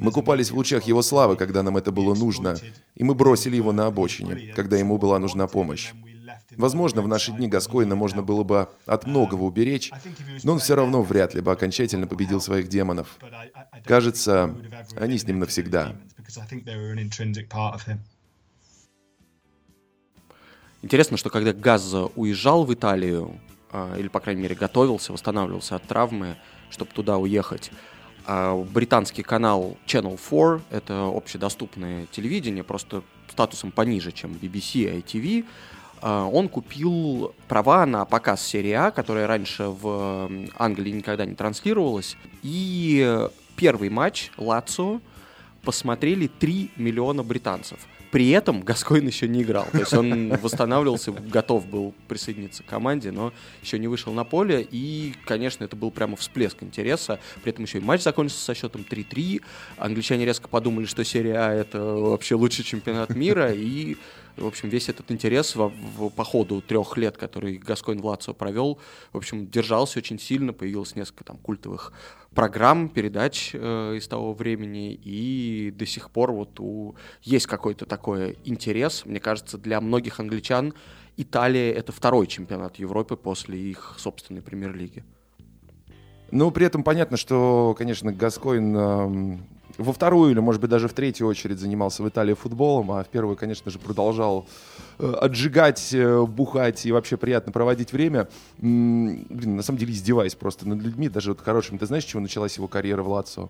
Мы купались в лучах его славы, когда нам это было нужно, и мы бросили его на обочине, когда ему была нужна помощь. Возможно, в наши дни Гаскоина можно было бы от многого уберечь, но он все равно вряд ли бы окончательно победил своих демонов. Кажется, они с ним навсегда. Интересно, что когда Газ уезжал в Италию, а, или, по крайней мере, готовился, восстанавливался от травмы, чтобы туда уехать, британский канал Channel 4, это общедоступное телевидение, просто статусом пониже, чем BBC, ITV, а, он купил права на показ серии А, которая раньше в Англии никогда не транслировалась. И первый матч Лацио посмотрели 3 миллиона британцев. При этом Гаскоин еще не играл. То есть он восстанавливался, готов был присоединиться к команде, но еще не вышел на поле. И, конечно, это был прямо всплеск интереса. При этом еще и матч закончился со счетом 3-3. Англичане резко подумали, что серия А это вообще лучший чемпионат мира. И в общем, весь этот интерес в, в, по ходу трех лет, который Гаскоин Влацо провел, в общем, держался очень сильно, появилось несколько там культовых программ, передач э, из того времени, и до сих пор вот у... есть какой-то такой интерес, мне кажется, для многих англичан Италия — это второй чемпионат Европы после их собственной премьер-лиги. Ну, при этом понятно, что, конечно, Гаскоин во вторую или, может быть, даже в третью очередь занимался в Италии футболом, а в первую, конечно же, продолжал э, отжигать, э, бухать и вообще приятно проводить время. Блин, на самом деле издеваясь просто над людьми, даже вот хорошими. Ты знаешь, с чего началась его карьера в Лацо?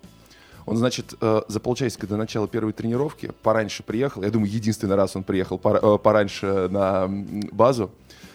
Он, значит, э, за полчасика до начала первой тренировки пораньше приехал. Я думаю, единственный раз он приехал пора- пораньше на базу.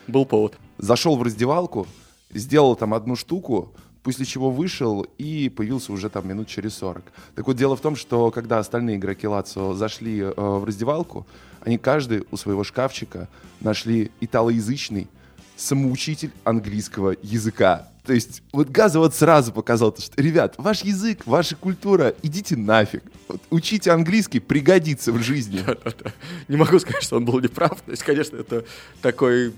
Был повод. Зашел в раздевалку, сделал там одну штуку, после чего вышел и появился уже там минут через 40. Так вот, дело в том, что когда остальные игроки Лацо зашли э, в раздевалку, они каждый у своего шкафчика нашли италоязычный самоучитель английского языка. То есть вот Газа вот сразу показал, то, что, ребят, ваш язык, ваша культура, идите нафиг. Вот учите английский, пригодится в жизни. Да-да-да. Не могу сказать, что он был неправ. То есть, конечно, это такой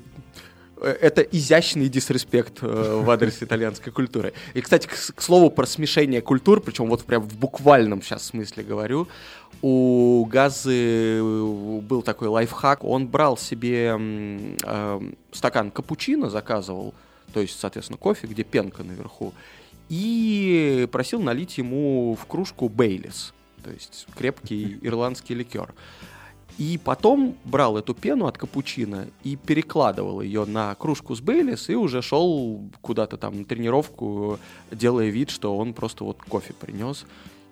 это изящный дисреспект э, в адрес итальянской культуры. И, кстати, к, к слову про смешение культур, причем вот прям в буквальном сейчас смысле говорю, у Газы э, был такой лайфхак. Он брал себе э, стакан капучино, заказывал, то есть, соответственно, кофе, где пенка наверху, и просил налить ему в кружку Бейлис, то есть крепкий [LAUGHS] ирландский ликер. И потом брал эту пену от капучино и перекладывал ее на кружку с Бейлис и уже шел куда-то там на тренировку, делая вид, что он просто вот кофе принес.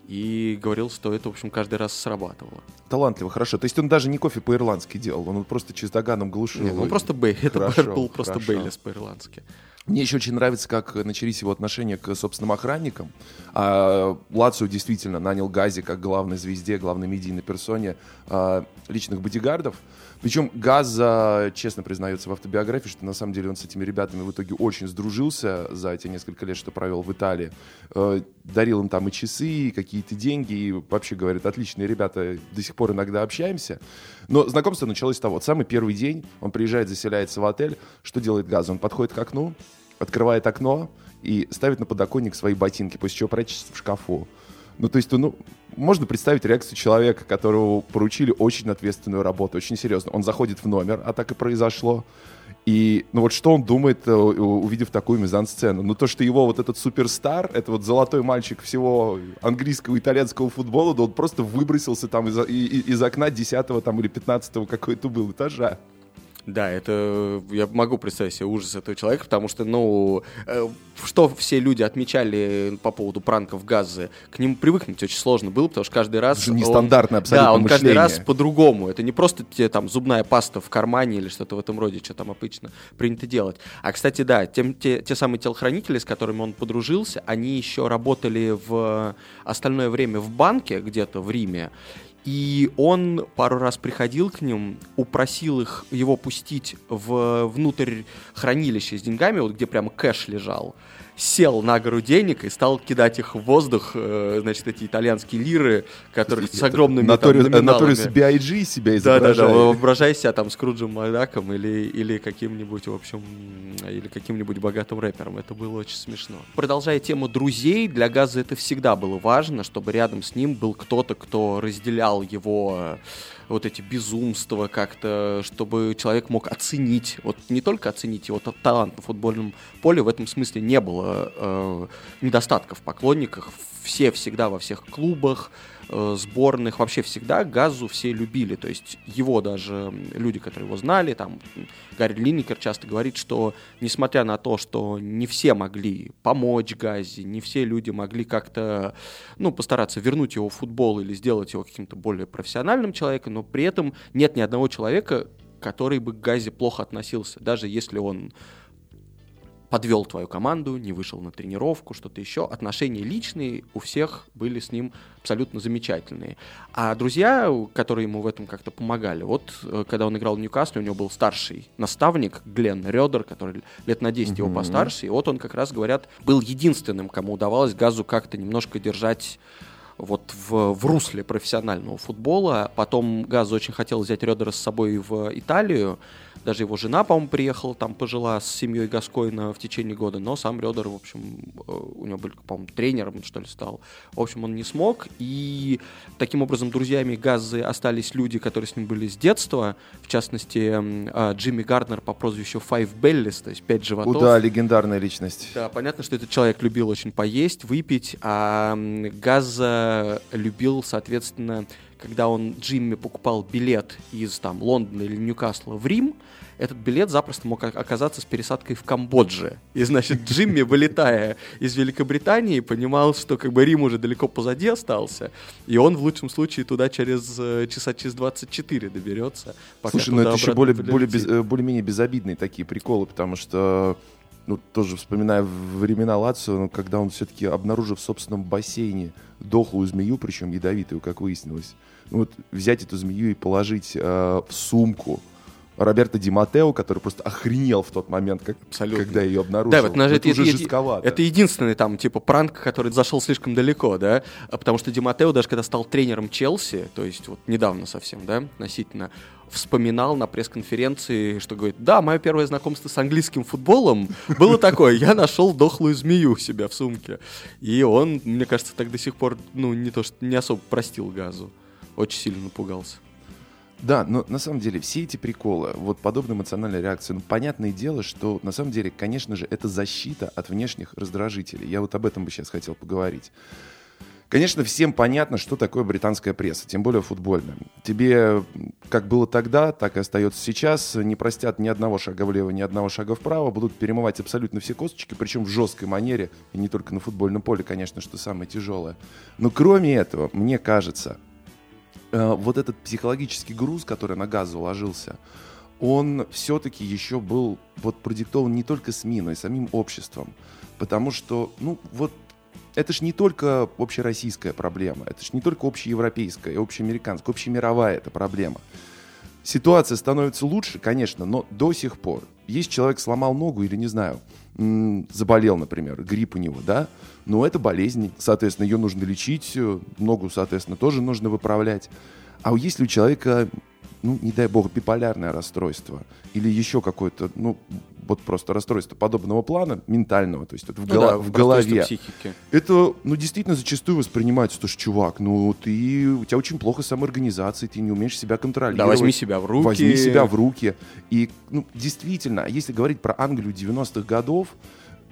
И говорил, что это, в общем, каждый раз срабатывало. Талантливо, хорошо. То есть он даже не кофе по-ирландски делал, он просто чиздаганом глушил. Нет, ну и- просто Бей, [LAUGHS] это был просто. Бейлис по-ирландски. Мне еще очень нравится, как начались его отношения к собственным охранникам. А, Лацио действительно нанял Гази как главной звезде, главной медийной персоне а, личных бодигардов. Причем Газа честно признается в автобиографии, что на самом деле он с этими ребятами в итоге очень сдружился за эти несколько лет, что провел в Италии. Э, Дарил им там и часы, и какие-то деньги, и вообще говорит, отличные ребята, до сих пор иногда общаемся. Но знакомство началось с того, вот самый первый день он приезжает, заселяется в отель, что делает Газа? Он подходит к окну, открывает окно и ставит на подоконник свои ботинки, после чего прячется в шкафу. Ну, то есть, ну, можно представить реакцию человека, которого поручили очень ответственную работу, очень серьезно. Он заходит в номер, а так и произошло. И, ну вот что он думает, э, увидев такую мизансцену? Ну то, что его вот этот суперстар, это вот золотой мальчик всего английского и итальянского футбола, да он просто выбросился там из, и- и- из окна 10 там или 15 какой то был этажа. Да, это я могу представить себе ужас этого человека, потому что, ну, э, что все люди отмечали по поводу пранков Газы, к ним привыкнуть очень сложно было, потому что каждый раз... Это же он- нестандартное абсолютно Да, он каждый мышление. раз по-другому. Это не просто тебе там зубная паста в кармане или что-то в этом роде, что там обычно принято делать. А, кстати, да, тем, те, те самые телохранители, с которыми он подружился, они еще работали в остальное время в банке где-то в Риме, и он пару раз приходил к ним, упросил их его пустить в, внутрь хранилища с деньгами, вот где прямо кэш лежал. Сел на гору денег и стал кидать их в воздух, э, значит, эти итальянские лиры, которые с огромными там, Наторис, номиналами. Наторис B.I.G. себя изображает. воображай себя там Скруджем Макдаком или, или каким-нибудь, в общем, или каким-нибудь богатым рэпером. Это было очень смешно. Продолжая тему друзей, для Газа это всегда было важно, чтобы рядом с ним был кто-то, кто разделял его вот эти безумства как-то, чтобы человек мог оценить, вот не только оценить его та- талант на футбольном поле, в этом смысле не было э, недостатков в поклонниках. Все всегда во всех клубах, э, сборных, вообще всегда Газу все любили. То есть его даже люди, которые его знали, там Гарри Линникер часто говорит, что несмотря на то, что не все могли помочь Газе, не все люди могли как-то, ну, постараться вернуть его в футбол или сделать его каким-то более профессиональным человеком, но при этом нет ни одного человека, который бы к Газе плохо относился, даже если он подвел твою команду, не вышел на тренировку, что-то еще. Отношения личные у всех были с ним абсолютно замечательные. А друзья, которые ему в этом как-то помогали, вот э, когда он играл в Ньюкасле, у него был старший наставник Глен Рёдер, который лет на 10 его Мгм. постарше, и вот он как раз, говорят, был единственным, кому удавалось Газу как-то немножко держать вот в, в русле профессионального футбола. Потом Газ очень хотел взять Рёдера с собой в Италию, Даже его жена, по-моему, приехала там, пожила с семьей Гаскойна в течение года, но сам Редер, в общем, э, у него был, по-моему, тренером, что ли, стал. В общем, он не смог, и таким образом друзьями Газы остались люди, которые с ним были с детства, в частности, э, Джимми Гарднер по прозвищу Five Bellies, то есть пять животов. Да, легендарная личность. Да, понятно, что этот человек любил очень поесть, выпить, а Газа любил, соответственно, когда он Джимми покупал билет из там Лондона или Ньюкасла в Рим, этот билет запросто мог оказаться с пересадкой в Камбодже. И, значит, Джимми, вылетая из Великобритании, понимал, что как бы Рим уже далеко позади остался, и он в лучшем случае туда через э, часа через 24 доберется. Слушай, ну это еще более, более без, э, более-менее безобидные такие приколы, потому что ну, тоже вспоминая времена Лацио, ну, когда он все-таки, обнаружив в собственном бассейне дохлую змею, причем ядовитую, как выяснилось, ну, вот взять эту змею и положить э, в сумку, Роберто Ди Матео, который просто охренел в тот момент, как, когда ее обнаружил. Да, вот, это, это, уже это, это единственный там, типа, пранк, который зашел слишком далеко, да, а потому что Ди Матео, даже когда стал тренером Челси, то есть вот недавно совсем, да, относительно, вспоминал на пресс-конференции, что говорит, да, мое первое знакомство с английским футболом было такое, я нашел дохлую змею у себя в сумке. И он, мне кажется, так до сих пор, ну, не то, что не особо простил газу. Очень сильно напугался. Да, но на самом деле все эти приколы, вот подобная эмоциональная реакция, ну, понятное дело, что на самом деле, конечно же, это защита от внешних раздражителей. Я вот об этом бы сейчас хотел поговорить. Конечно, всем понятно, что такое британская пресса, тем более футбольная. Тебе, как было тогда, так и остается сейчас, не простят ни одного шага влево, ни одного шага вправо, будут перемывать абсолютно все косточки, причем в жесткой манере, и не только на футбольном поле, конечно, что самое тяжелое. Но кроме этого, мне кажется, вот этот психологический груз, который на газ заложился, он все-таки еще был вот продиктован не только СМИ, но и самим обществом. Потому что, ну, вот это же не только общероссийская проблема, это же не только общеевропейская, общеамериканская, общемировая эта проблема. Ситуация становится лучше, конечно, но до сих пор. Есть человек сломал ногу или, не знаю, заболел, например, грипп у него, да, но это болезнь, соответственно, ее нужно лечить, э, ногу, соответственно, тоже нужно выправлять. А если у человека, ну, не дай бог, биполярное расстройство или еще какое-то, ну, вот просто расстройство подобного плана, ментального, то есть это в, ну голо- да, в голове. Психики. Это, ну, действительно зачастую воспринимается, что ж, чувак, ну, ты, у тебя очень плохо самоорганизация, ты не умеешь себя контролировать. Да, возьми себя в руки. Возьми себя в руки. И, ну, действительно, если говорить про Англию 90-х годов,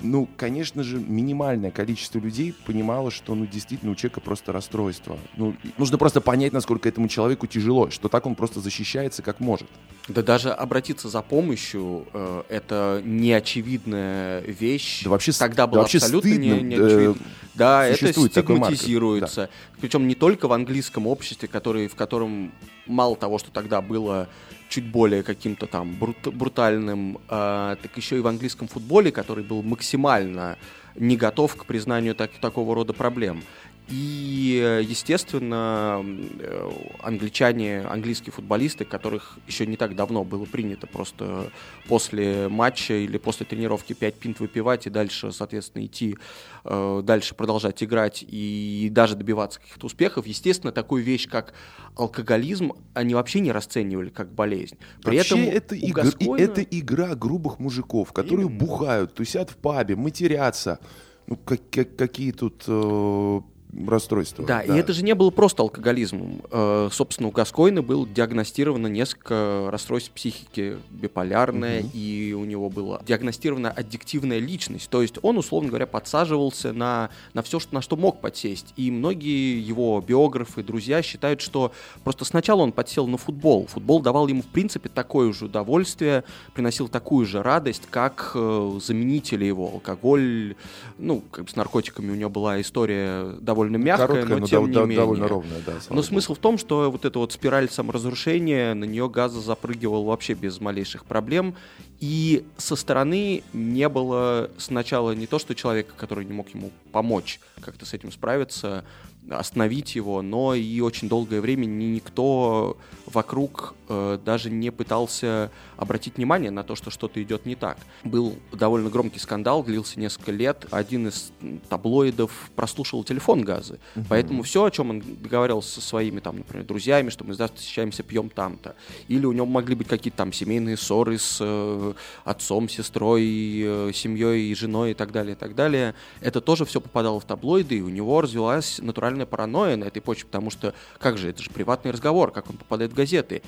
ну, конечно же, минимальное количество людей понимало, что, ну, действительно, у человека просто расстройство. Ну, нужно просто понять, насколько этому человеку тяжело, что так он просто защищается как может. Да даже обратиться за помощью э, это неочевидная вещь. Да вообще, Тогда было да вообще абсолютно стыдно, не, неочевидно. Э, да, это стигматизируется. Да. Причем не только в английском обществе, который, в котором мало того, что тогда было чуть более каким-то там брут, брутальным, э, так еще и в английском футболе, который был максимально не готов к признанию так, такого рода проблем. И, естественно, э, англичане, английские футболисты, которых еще не так давно было принято просто после матча или после тренировки 5 пинт выпивать и дальше, соответственно, идти э, дальше продолжать играть и даже добиваться каких-то успехов, естественно, такую вещь, как алкоголизм, они вообще не расценивали как болезнь. При вообще этом это, игр, Гаскойна... это игра грубых мужиков, которые Именно. бухают, тусят в пабе, матерятся. Ну, как, как, какие тут э, расстройства. Да, да, и это же не было просто алкоголизмом. Э, собственно, у Гаскойна был диагностировано несколько расстройств психики, биполярное, угу. и у него была диагностирована аддиктивная личность. То есть он, условно говоря, подсаживался на, на все, что, на что мог подсесть. И многие его биографы, друзья считают, что просто сначала он подсел на футбол. Футбол давал ему, в принципе, такое же удовольствие, приносил такую же радость, как э, заменители его. Алкоголь, ну, как бы с наркотиками у него была история довольно довольно мягкая, Короткая, но, но тем дов- не довольно ровная, да. Но смысл в том, что вот эта вот спираль саморазрушения, на нее газа запрыгивал вообще без малейших проблем. И со стороны не было сначала не то, что человека, который не мог ему помочь как-то с этим справиться, остановить его, но и очень долгое время никто вокруг э, даже не пытался обратить внимание на то, что что-то идет не так. Был довольно громкий скандал, длился несколько лет. Один из таблоидов прослушал телефон Газы. Угу. Поэтому все, о чем он договаривался со своими, там, например, друзьями, что мы завтра встречаемся, пьем там-то. Или у него могли быть какие-то там семейные ссоры с э, отцом, сестрой, э, семьей, женой и так далее, и так далее. Это тоже все попадало в таблоиды, и у него развилась натуральная паранойя на этой почве, потому что, как же, это же приватный разговор, как он попадает в газеты.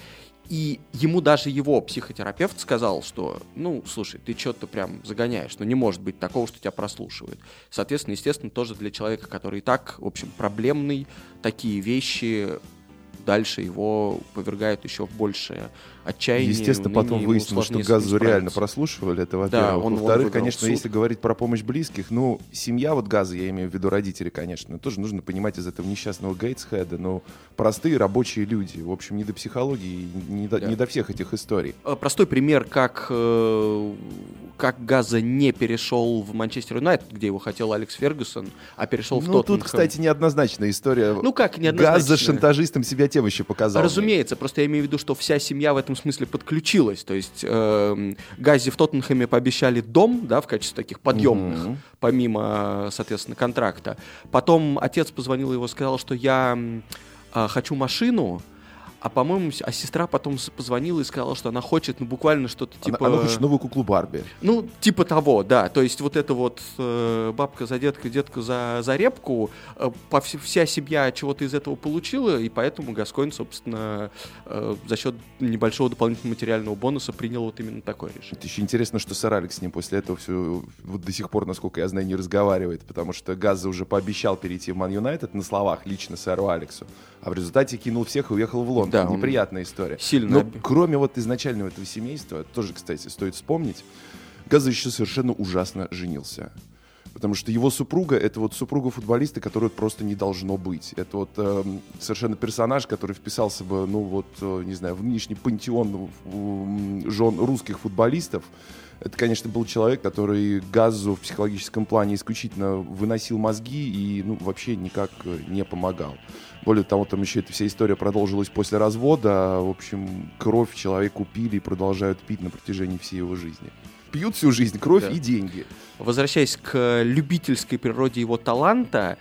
И ему даже его психотерапевт сказал, что, ну, слушай, ты что-то прям загоняешь, но не может быть такого, что тебя прослушивают. Соответственно, естественно, тоже для человека, который и так, в общем, проблемный, такие вещи дальше его повергают еще в большее отчаяние. Естественно, потом выяснилось, что газу реально прослушивали, это во-первых. Да, Во-вторых, конечно, если говорить про помощь близких, ну, семья вот газа, я имею в виду родители, конечно, тоже нужно понимать из этого несчастного Гейтсхеда, но простые рабочие люди, в общем, не до психологии, не до, да. не до всех этих историй. Э, простой пример, как, э, как Газа не перешел в Манчестер Юнайтед, где его хотел Алекс Фергюсон, а перешел в ну, Тоттенхэм. тут, кстати, неоднозначная история. Ну как неоднозначная? Газ за шантажистом себя тем еще показал. Разумеется, просто я имею в виду, что вся семья в этом этом смысле подключилась. То есть э, Гази в Тоттенхэме пообещали дом, да, в качестве таких подъемных, mm-hmm. помимо, соответственно, контракта. Потом отец позвонил его сказал, что я э, хочу машину, а по-моему, а сестра потом позвонила и сказала, что она хочет, ну, буквально что-то типа... Она, она хочет новую куклу Барби. Ну, типа того, да. То есть вот это вот э, бабка за деткой, детка за, за репку, э, по, вся семья чего-то из этого получила, и поэтому Гаскоин, собственно, э, за счет небольшого дополнительного материального бонуса принял вот именно такое решение. Это еще интересно, что сэр Алекс с ним после этого все вот до сих пор, насколько я знаю, не разговаривает, потому что Газа уже пообещал перейти в Ман Юнайтед на словах лично сэру Алексу, а в результате кинул всех и уехал в Лондон. Да, неприятная история. Сильно. Но кроме вот изначального этого семейства, тоже, кстати, стоит вспомнить, Газа еще совершенно ужасно женился. Потому что его супруга это вот супруга футболиста, которую просто не должно быть. Это вот э, совершенно персонаж, который вписался бы, ну вот, э, не знаю, в нынешний пантеон э, жен русских футболистов. Это, конечно, был человек, который Газу в психологическом плане исключительно выносил мозги и ну, вообще никак э, не помогал. Более того, там еще эта вся история продолжилась после развода. В общем, кровь человеку пили и продолжают пить на протяжении всей его жизни. Пьют всю жизнь кровь да. и деньги. Возвращаясь к любительской природе его таланта,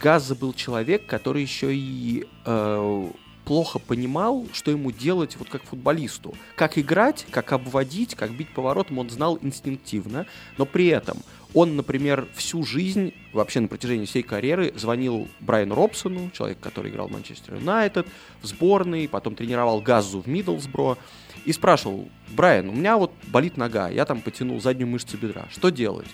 Газа был человек, который еще и э, плохо понимал, что ему делать вот как футболисту. Как играть, как обводить, как бить поворотом он знал инстинктивно, но при этом он, например, всю жизнь, вообще на протяжении всей карьеры, звонил Брайану Робсону, человек, который играл в Манчестер Юнайтед, в сборной, потом тренировал Газу в Миддлсбро, и спрашивал, Брайан, у меня вот болит нога, я там потянул заднюю мышцу бедра, что делать?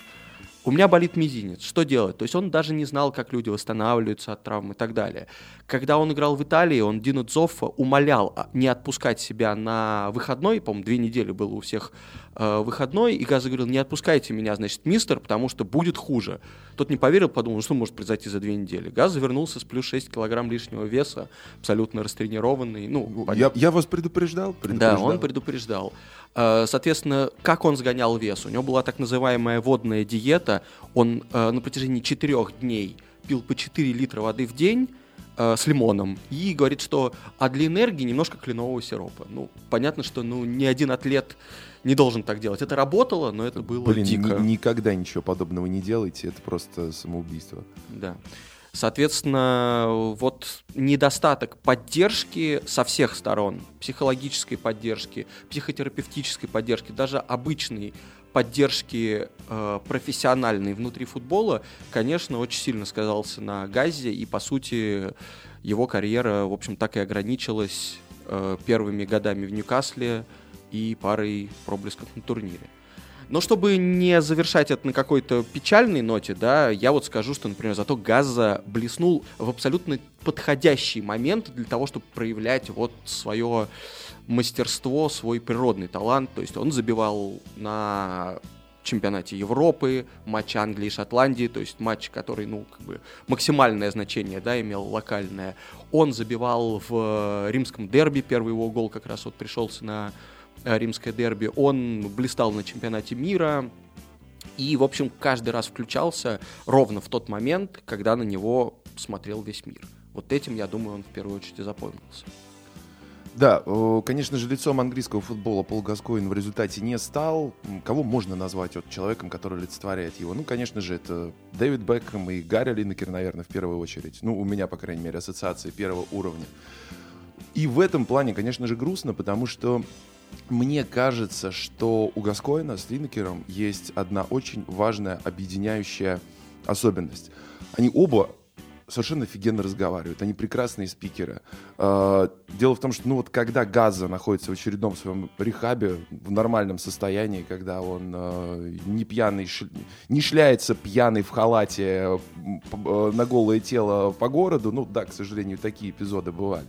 У меня болит мизинец, что делать? То есть он даже не знал, как люди восстанавливаются от травм и так далее. Когда он играл в Италии, он Дину Дзоффа умолял а, не отпускать себя на выходной, по-моему, две недели было у всех э, выходной, и Газа говорил, не отпускайте меня, значит, мистер, потому что будет хуже. Тот не поверил, подумал, что может произойти за две недели. Газа вернулся с плюс 6 килограмм лишнего веса, абсолютно растренированный. Ну, я, я вас предупреждал, предупреждал? Да, он предупреждал. Э, соответственно, как он сгонял вес? У него была так называемая водная диета. Он э, на протяжении четырех дней пил по 4 литра воды в день, э, с лимоном и говорит, что а для энергии немножко кленового сиропа. Ну, понятно, что ну, ни один атлет не должен так делать. Это работало, но это было Блин, дико. Ни, никогда ничего подобного не делайте, это просто самоубийство. Да. Соответственно, вот недостаток поддержки со всех сторон, психологической поддержки, психотерапевтической поддержки, даже обычной поддержки э, профессиональной внутри футбола, конечно, очень сильно сказался на Газе, и, по сути, его карьера, в общем, так и ограничилась э, первыми годами в Ньюкасле и парой проблесков на турнире. Но чтобы не завершать это на какой-то печальной ноте, да, я вот скажу, что, например, зато Газа блеснул в абсолютно подходящий момент для того, чтобы проявлять вот свое мастерство, свой природный талант. То есть он забивал на чемпионате Европы, матч Англии и Шотландии, то есть матч, который, ну, как бы максимальное значение, да, имел локальное. Он забивал в римском дерби, первый его гол как раз вот пришелся на э, римское дерби. Он блистал на чемпионате мира. И, в общем, каждый раз включался ровно в тот момент, когда на него смотрел весь мир. Вот этим, я думаю, он в первую очередь и запомнился. Да, конечно же, лицом английского футбола Пол Гаскоин в результате не стал. Кого можно назвать вот человеком, который олицетворяет его? Ну, конечно же, это Дэвид Бекхэм и Гарри Линнекер, наверное, в первую очередь. Ну, у меня, по крайней мере, ассоциации первого уровня. И в этом плане, конечно же, грустно, потому что мне кажется, что у Гаскоина с Линнекером есть одна очень важная объединяющая особенность. Они оба совершенно офигенно разговаривают. Они прекрасные спикеры. А, дело в том, что, ну вот, когда Газа находится в очередном своем рехабе в нормальном состоянии, когда он э, не пьяный, не шляется пьяный в халате э, на голое тело по городу, ну да, к сожалению, такие эпизоды бывали.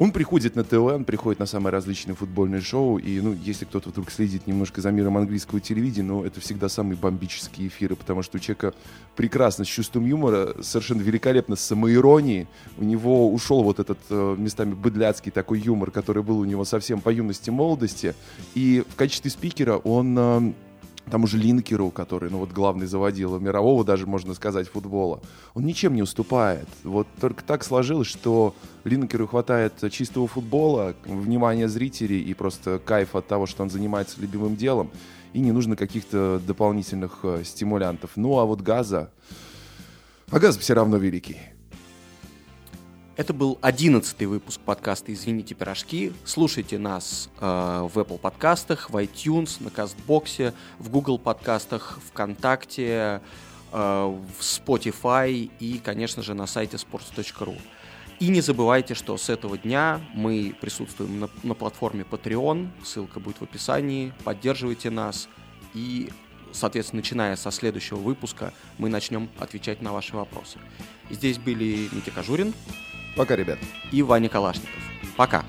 Он приходит на ТВ, он приходит на самые различные футбольные шоу, и, ну, если кто-то вдруг следит немножко за миром английского телевидения, ну, это всегда самые бомбические эфиры, потому что у человека прекрасно с чувством юмора, совершенно великолепно с самоиронией, у него ушел вот этот э, местами быдляцкий такой юмор, который был у него совсем по юности молодости, и в качестве спикера он... Тому же Линкеру, который, ну вот главный заводила мирового, даже можно сказать, футбола, он ничем не уступает. Вот только так сложилось, что Линкеру хватает чистого футбола, внимания зрителей и просто кайф от того, что он занимается любимым делом, и не нужно каких-то дополнительных э, стимулянтов. Ну а вот Газа... А Газ все равно великий. Это был одиннадцатый выпуск подкаста «Извините, пирожки». Слушайте нас э, в Apple подкастах, в iTunes, на Кастбоксе, в Google подкастах, ВКонтакте, э, в Spotify и, конечно же, на сайте sports.ru. И не забывайте, что с этого дня мы присутствуем на, на платформе Patreon, ссылка будет в описании, поддерживайте нас и соответственно, начиная со следующего выпуска, мы начнем отвечать на ваши вопросы. Здесь были Митя Кожурин, Пока, ребят. И Ваня Калашников. Пока.